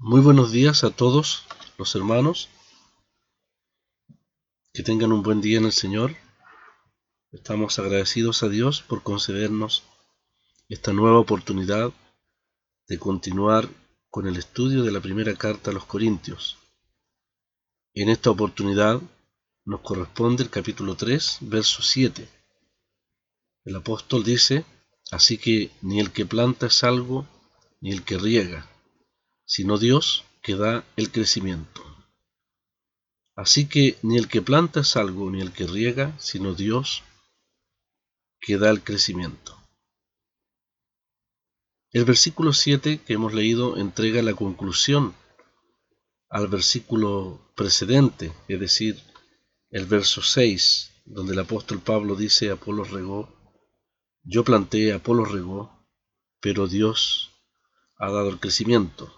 Muy buenos días a todos los hermanos. Que tengan un buen día en el Señor. Estamos agradecidos a Dios por concedernos esta nueva oportunidad de continuar con el estudio de la primera carta a los Corintios. En esta oportunidad nos corresponde el capítulo 3, verso 7. El apóstol dice, así que ni el que planta es algo, ni el que riega, sino Dios que da el crecimiento. Así que ni el que planta es algo, ni el que riega, sino Dios que da el crecimiento. El versículo 7 que hemos leído entrega la conclusión al versículo precedente, es decir, el verso 6, donde el apóstol Pablo dice, Apolo regó, yo planté, Apolo regó, pero Dios ha dado el crecimiento.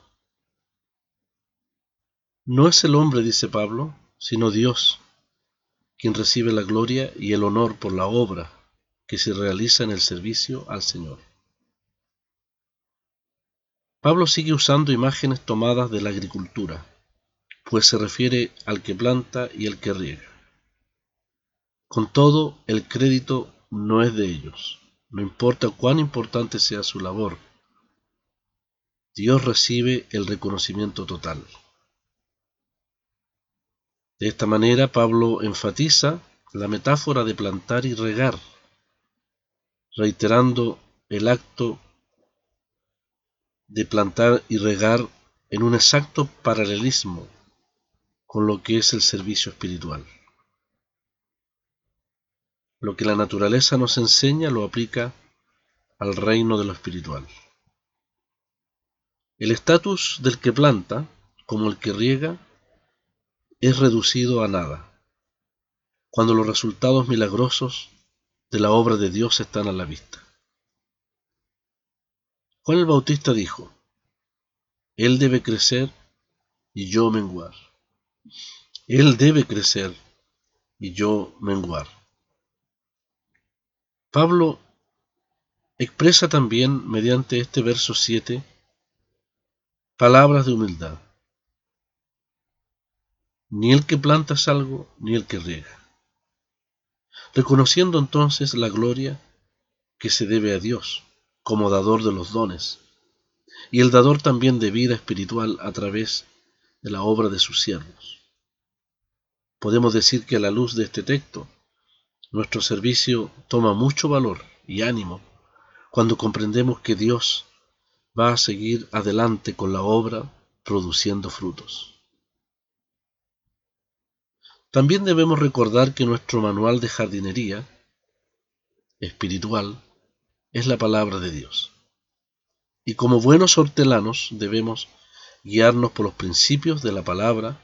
No es el hombre, dice Pablo, sino Dios, quien recibe la gloria y el honor por la obra que se realiza en el servicio al Señor. Pablo sigue usando imágenes tomadas de la agricultura, pues se refiere al que planta y al que riega. Con todo, el crédito no es de ellos, no importa cuán importante sea su labor. Dios recibe el reconocimiento total. De esta manera, Pablo enfatiza la metáfora de plantar y regar, reiterando el acto de plantar y regar en un exacto paralelismo con lo que es el servicio espiritual. Lo que la naturaleza nos enseña lo aplica al reino de lo espiritual. El estatus del que planta, como el que riega, es reducido a nada, cuando los resultados milagrosos de la obra de Dios están a la vista. Juan el Bautista dijo, Él debe crecer y yo menguar. Él debe crecer y yo menguar. Pablo expresa también mediante este verso 7 palabras de humildad. Ni el que planta es algo, ni el que riega. Reconociendo entonces la gloria que se debe a Dios como dador de los dones, y el dador también de vida espiritual a través de la obra de sus siervos. Podemos decir que a la luz de este texto, nuestro servicio toma mucho valor y ánimo cuando comprendemos que Dios va a seguir adelante con la obra produciendo frutos. También debemos recordar que nuestro manual de jardinería espiritual es la palabra de Dios. Y como buenos hortelanos debemos guiarnos por los principios de la palabra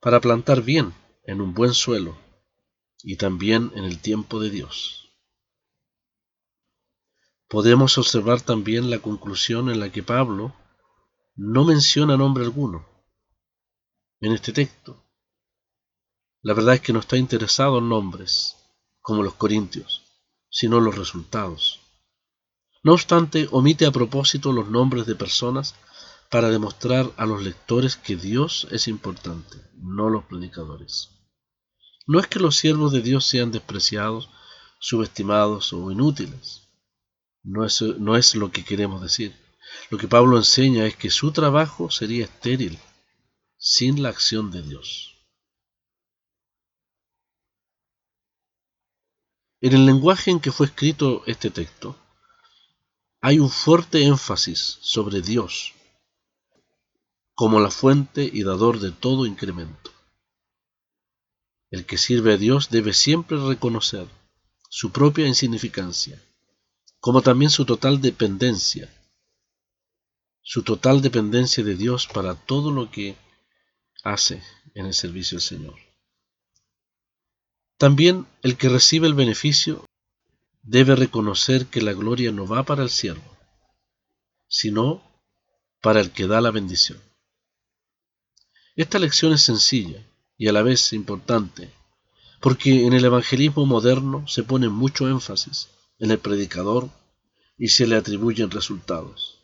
para plantar bien en un buen suelo y también en el tiempo de Dios. Podemos observar también la conclusión en la que Pablo no menciona nombre alguno en este texto. La verdad es que no está interesado en nombres, como los corintios, sino en los resultados. No obstante, omite a propósito los nombres de personas para demostrar a los lectores que Dios es importante, no los predicadores. No es que los siervos de Dios sean despreciados, subestimados o inútiles. No es, no es lo que queremos decir. Lo que Pablo enseña es que su trabajo sería estéril sin la acción de Dios. En el lenguaje en que fue escrito este texto, hay un fuerte énfasis sobre Dios como la fuente y dador de todo incremento. El que sirve a Dios debe siempre reconocer su propia insignificancia, como también su total dependencia, su total dependencia de Dios para todo lo que hace en el servicio del Señor. También el que recibe el beneficio debe reconocer que la gloria no va para el siervo, sino para el que da la bendición. Esta lección es sencilla y a la vez importante, porque en el evangelismo moderno se pone mucho énfasis en el predicador y se le atribuyen resultados.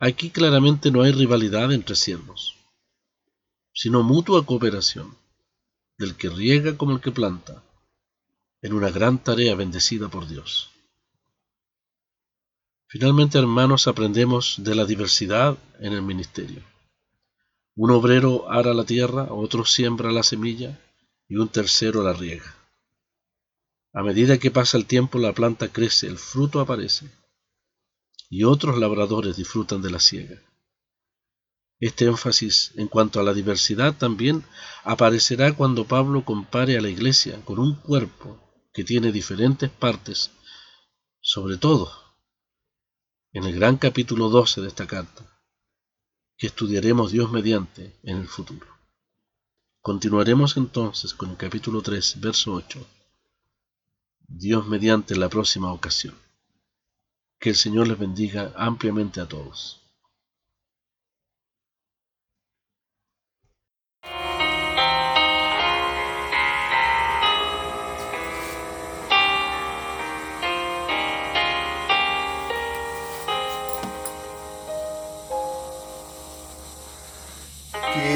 Aquí claramente no hay rivalidad entre siervos, sino mutua cooperación del que riega como el que planta, en una gran tarea bendecida por Dios. Finalmente, hermanos, aprendemos de la diversidad en el ministerio. Un obrero ara la tierra, otro siembra la semilla y un tercero la riega. A medida que pasa el tiempo la planta crece, el fruto aparece y otros labradores disfrutan de la siega. Este énfasis en cuanto a la diversidad también aparecerá cuando Pablo compare a la iglesia con un cuerpo que tiene diferentes partes, sobre todo en el gran capítulo 12 de esta carta, que estudiaremos Dios mediante en el futuro. Continuaremos entonces con el capítulo 3, verso 8. Dios mediante la próxima ocasión. Que el Señor les bendiga ampliamente a todos.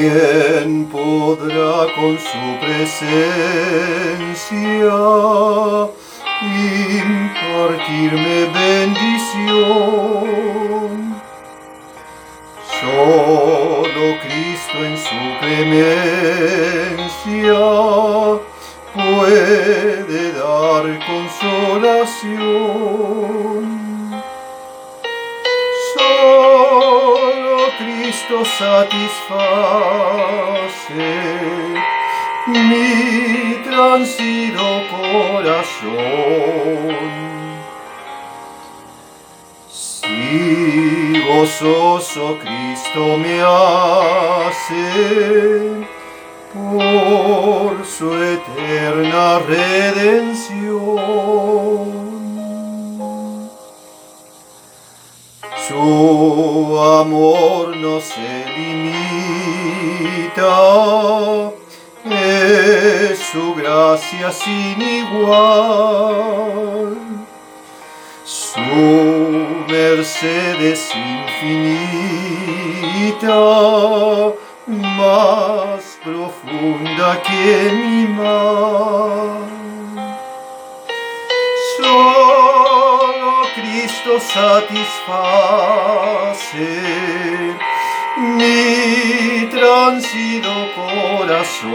¿Quién podrá con su presencia impartirme bendición? Solo Cristo en su clemencia puede dar consolación. Cristo satisface mi transido corazón. Si gozoso Cristo me hace por su eterna redención. Su amor no se limita, es su gracia sin igual. Su merced es infinita, más profunda que mi mar. Cristo satisface mi transido corazón.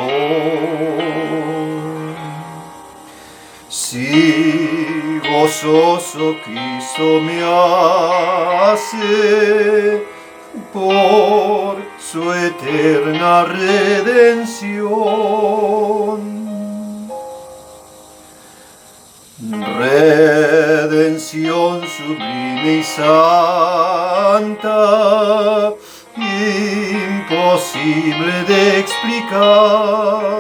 Si gozoso Cristo me hace por su eterna redención redención sublime y santa, imposible de explicar,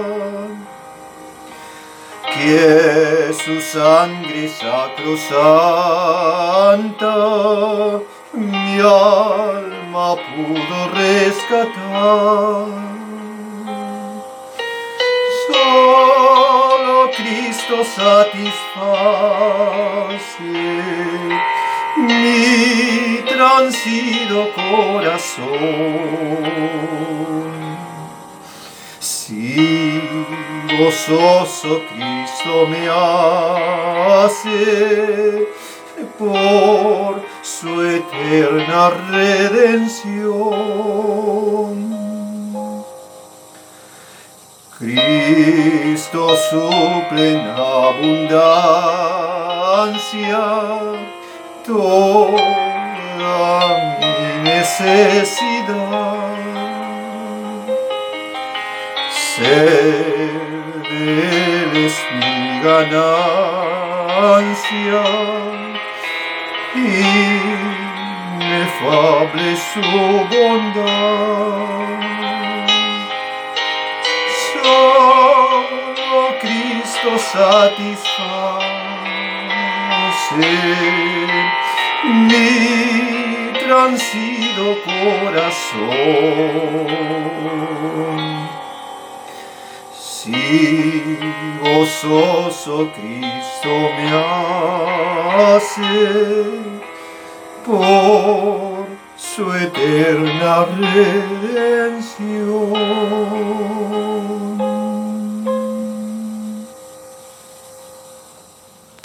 que su sangre sacrosanta mi alma pudo rescatar. Cristo satisface mi transido corazón. Si gozoso Cristo me hace por su eterna redención. Cristo suple en abundancia toda mi necesidad. Ser de Él es mi ganancia, inefable su bondad. Satisface mi transido corazón. Si gozoso Cristo me hace por su eterna redención.